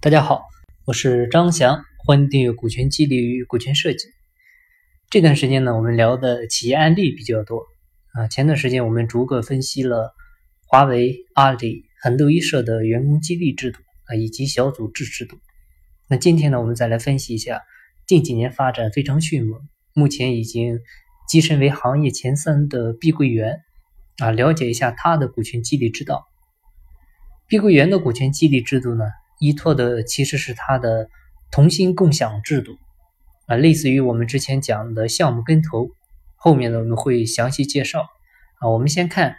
大家好，我是张翔，欢迎订阅《股权激励与股权设计》。这段时间呢，我们聊的企业案例比较多啊。前段时间我们逐个分析了华为、阿里、很多一社的员工激励制度啊，以及小组制制度。那今天呢，我们再来分析一下近几年发展非常迅猛，目前已经跻身为行业前三的碧桂园啊，了解一下它的股权激励之道。碧桂园的股权激励制度呢？依托的其实是它的同心共享制度啊，类似于我们之前讲的项目跟投，后面呢我们会详细介绍啊。我们先看，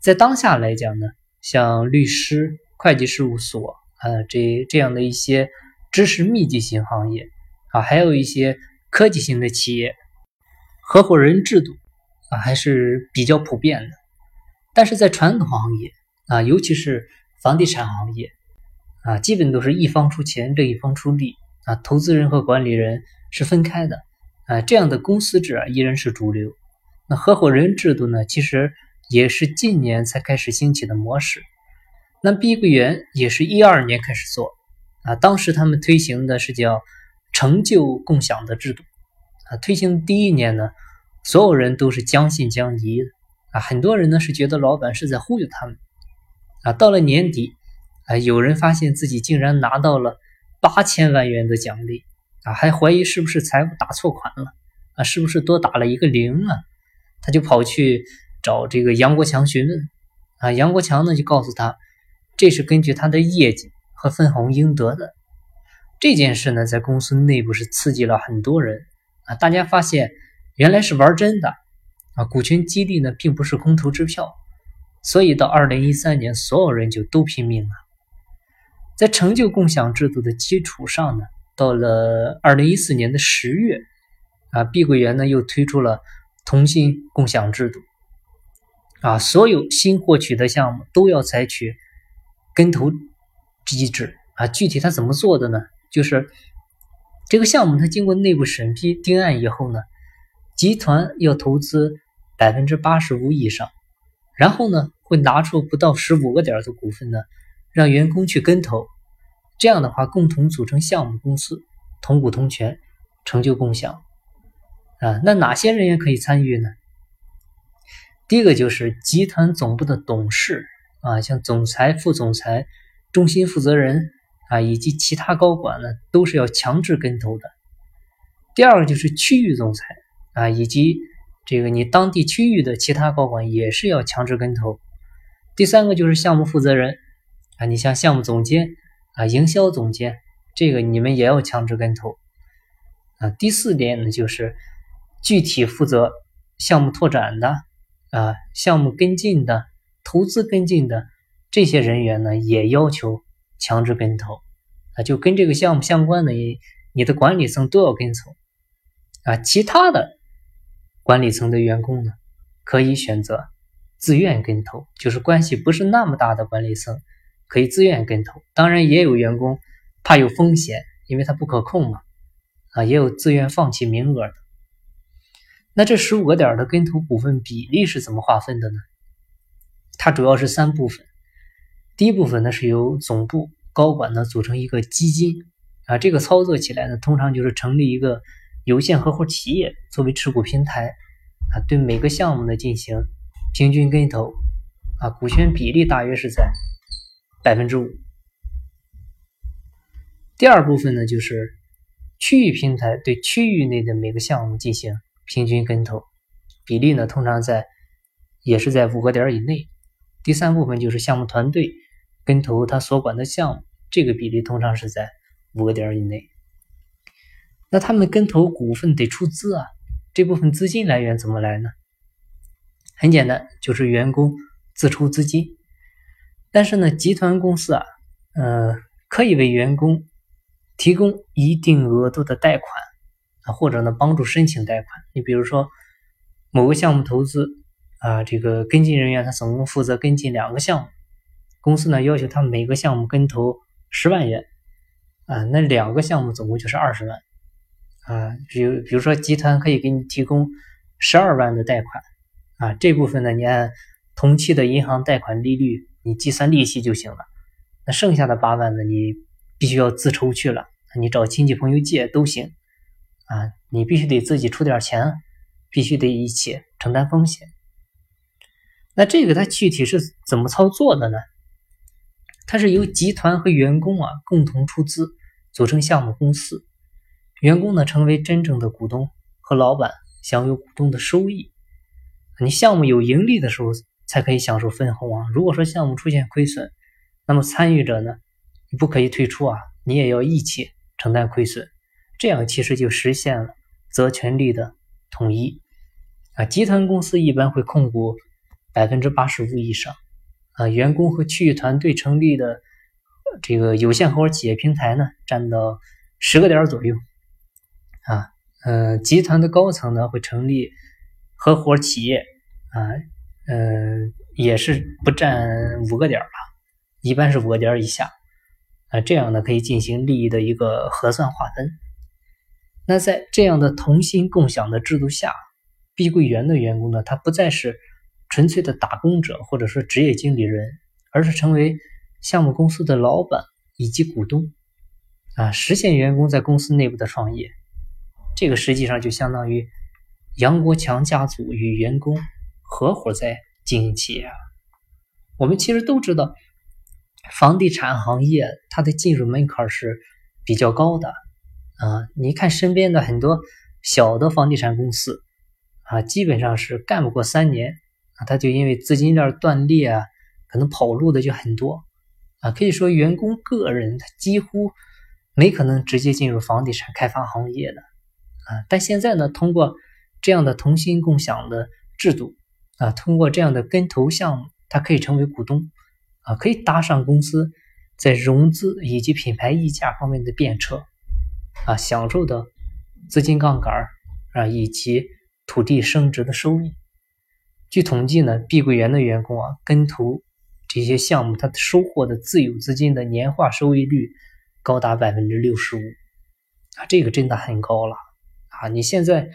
在当下来讲呢，像律师、会计事务所啊这这样的一些知识密集型行业啊，还有一些科技型的企业，合伙人制度啊还是比较普遍的。但是在传统行业啊，尤其是房地产行业。啊，基本都是一方出钱，另一方出力啊，投资人和管理人是分开的啊，这样的公司制啊依然是主流。那合伙人制度呢，其实也是近年才开始兴起的模式。那碧桂园也是一二年开始做啊，当时他们推行的是叫成就共享的制度啊，推行第一年呢，所有人都是将信将疑啊，很多人呢是觉得老板是在忽悠他们啊，到了年底。啊，有人发现自己竟然拿到了八千万元的奖励啊，还怀疑是不是财务打错款了啊，是不是多打了一个零啊？他就跑去找这个杨国强询问啊，杨国强呢就告诉他，这是根据他的业绩和分红应得的。这件事呢，在公司内部是刺激了很多人啊，大家发现原来是玩真的啊，股权激励呢并不是空头支票，所以到二零一三年，所有人就都拼命了。在成就共享制度的基础上呢，到了二零一四年的十月，啊，碧桂园呢又推出了同心共享制度，啊，所有新获取的项目都要采取跟投机制，啊，具体它怎么做的呢？就是这个项目它经过内部审批定案以后呢，集团要投资百分之八十五以上，然后呢会拿出不到十五个点的股份呢。让员工去跟投，这样的话共同组成项目公司，同股同权，成就共享。啊，那哪些人员可以参与呢？第一个就是集团总部的董事啊，像总裁、副总裁、中心负责人啊，以及其他高管呢，都是要强制跟投的。第二个就是区域总裁啊，以及这个你当地区域的其他高管也是要强制跟投。第三个就是项目负责人。啊，你像项目总监啊、营销总监，这个你们也要强制跟投啊。第四点呢，就是具体负责项目拓展的啊、项目跟进的、投资跟进的这些人员呢，也要求强制跟投啊。就跟这个项目相关的，你你的管理层都要跟投啊。其他的管理层的员工呢，可以选择自愿跟投，就是关系不是那么大的管理层。可以自愿跟投，当然也有员工怕有风险，因为他不可控嘛，啊，也有自愿放弃名额的。那这十五个点的跟投股份比例是怎么划分的呢？它主要是三部分，第一部分呢是由总部高管呢组成一个基金，啊，这个操作起来呢，通常就是成立一个有限合伙企业作为持股平台，啊，对每个项目呢进行平均跟投，啊，股权比例大约是在。百分之五。第二部分呢，就是区域平台对区域内的每个项目进行平均跟投，比例呢通常在也是在五个点以内。第三部分就是项目团队跟投他所管的项目，这个比例通常是在五个点以内。那他们跟投股份得出资啊，这部分资金来源怎么来呢？很简单，就是员工自出资金。但是呢，集团公司啊，呃，可以为员工提供一定额度的贷款啊，或者呢，帮助申请贷款。你比如说，某个项目投资啊，这个跟进人员他总共负责跟进两个项目，公司呢要求他每个项目跟投十万元啊，那两个项目总共就是二十万啊。比如比如说，集团可以给你提供十二万的贷款啊，这部分呢，你按同期的银行贷款利率。你计算利息就行了，那剩下的八万呢？你必须要自筹去了，你找亲戚朋友借都行啊，你必须得自己出点钱，必须得一起承担风险。那这个它具体是怎么操作的呢？它是由集团和员工啊共同出资组成项目公司，员工呢成为真正的股东，和老板享有股东的收益。你项目有盈利的时候才可以享受分红啊。如果说项目出现亏损，那么参与者呢，你不可以退出啊，你也要一起承担亏损。这样其实就实现了责权利的统一啊。集团公司一般会控股百分之八十五以上啊，员工和区域团队成立的这个有限合伙企业平台呢，占到十个点左右啊。嗯，集团的高层呢会成立。合伙企业啊，嗯，也是不占五个点吧，一般是五个点以下啊，这样呢可以进行利益的一个核算划分。那在这样的同心共享的制度下，碧桂园的员工呢，他不再是纯粹的打工者或者说职业经理人，而是成为项目公司的老板以及股东啊，实现员工在公司内部的创业。这个实际上就相当于。杨国强家族与员工合伙在经营企业。我们其实都知道，房地产行业它的进入门槛是比较高的啊。你看身边的很多小的房地产公司啊，基本上是干不过三年啊，他就因为资金链断裂啊，可能跑路的就很多啊。可以说，员工个人他几乎没可能直接进入房地产开发行业的啊。但现在呢，通过这样的同心共享的制度啊，通过这样的跟投项目，它可以成为股东啊，可以搭上公司在融资以及品牌溢价方面的便车啊，享受的资金杠杆啊以及土地升值的收益。据统计呢，碧桂园的员工啊跟投这些项目，他收获的自有资金的年化收益率高达百分之六十五啊，这个真的很高了啊！你现在。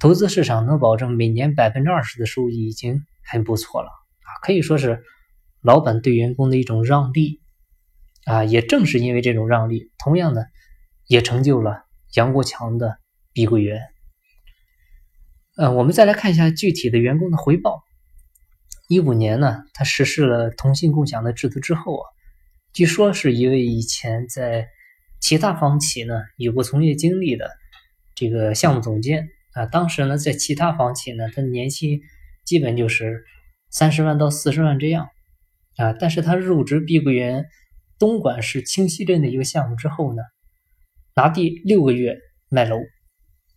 投资市场能保证每年百分之二十的收益已经很不错了啊，可以说是老板对员工的一种让利啊。也正是因为这种让利，同样呢也成就了杨国强的碧桂园。呃，我们再来看一下具体的员工的回报。一五年呢，他实施了同薪共享的制度之后啊，据说是一位以前在其他房企呢有过从业经历的这个项目总监。啊，当时呢，在其他房企呢，他年薪基本就是三十万到四十万这样啊。但是他入职碧桂园东莞市清溪镇的一个项目之后呢，拿地六个月卖楼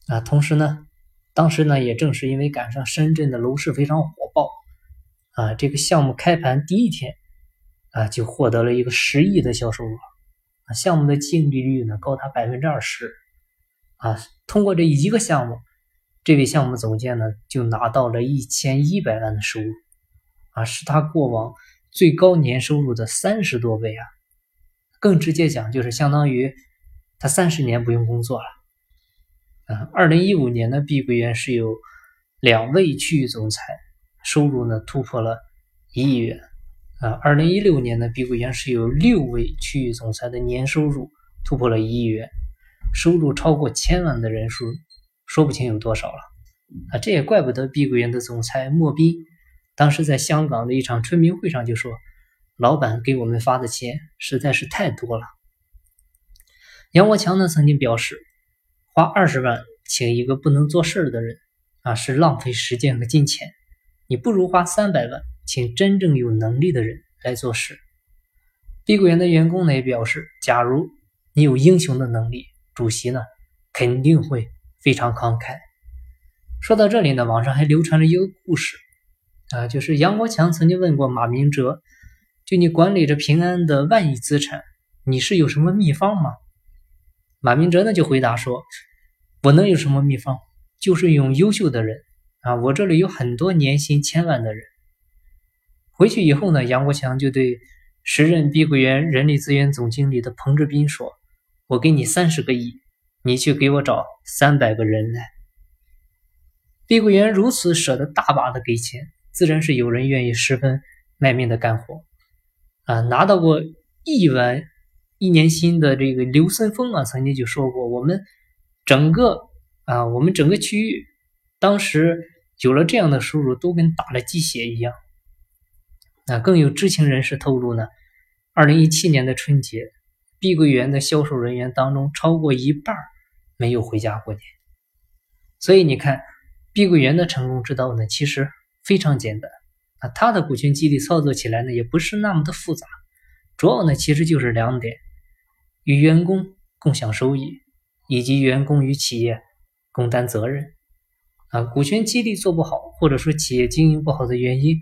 啊。同时呢，当时呢，也正是因为赶上深圳的楼市非常火爆啊，这个项目开盘第一天啊，就获得了一个十亿的销售额啊。项目的净利率呢，高达百分之二十啊。通过这一个项目。这位项目总监呢，就拿到了一千一百万的收入，啊，是他过往最高年收入的三十多倍啊！更直接讲，就是相当于他三十年不用工作了。啊，二零一五年的，碧桂园是有两位区域总裁，收入呢突破了一亿元。啊，二零一六年的，碧桂园是有六位区域总裁的年收入突破了一亿元，收入超过千万的人数。说不清有多少了啊！这也怪不得碧桂园的总裁莫斌，当时在香港的一场春明会上就说：“老板给我们发的钱实在是太多了。”杨国强呢曾经表示：“花二十万请一个不能做事的人啊，是浪费时间和金钱。你不如花三百万请真正有能力的人来做事。”碧桂园的员工呢也表示：“假如你有英雄的能力，主席呢肯定会。”非常慷慨。说到这里呢，网上还流传着一个故事啊，就是杨国强曾经问过马明哲：“就你管理着平安的万亿资产，你是有什么秘方吗？”马明哲呢就回答说：“我能有什么秘方？就是用优秀的人啊，我这里有很多年薪千万的人。”回去以后呢，杨国强就对时任碧桂园人力资源总经理的彭志斌说：“我给你三十个亿。”你去给我找三百个人来。碧桂园如此舍得大把的给钱，自然是有人愿意十分卖命的干活啊！拿到过亿万一年薪的这个刘森峰啊，曾经就说过，我们整个啊，我们整个区域当时有了这样的收入，都跟打了鸡血一样。那更有知情人士透露呢，二零一七年的春节，碧桂园的销售人员当中，超过一半没有回家过年。所以你看，碧桂园的成功之道呢，其实非常简单啊，它的股权激励操作起来呢，也不是那么的复杂，主要呢，其实就是两点：与员工共享收益，以及员工与企业共担责任。啊，股权激励做不好，或者说企业经营不好的原因。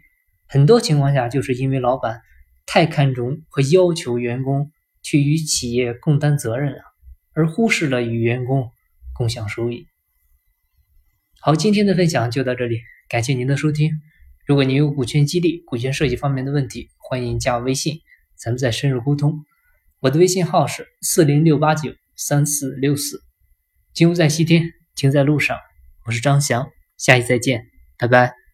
很多情况下，就是因为老板太看重和要求员工去与企业共担责任了，而忽视了与员工共享收益。好，今天的分享就到这里，感谢您的收听。如果您有股权激励、股权设计方面的问题，欢迎加我微信，咱们再深入沟通。我的微信号是四零六八九三四六四。金屋在西天，金在路上。我是张翔，下期再见，拜拜。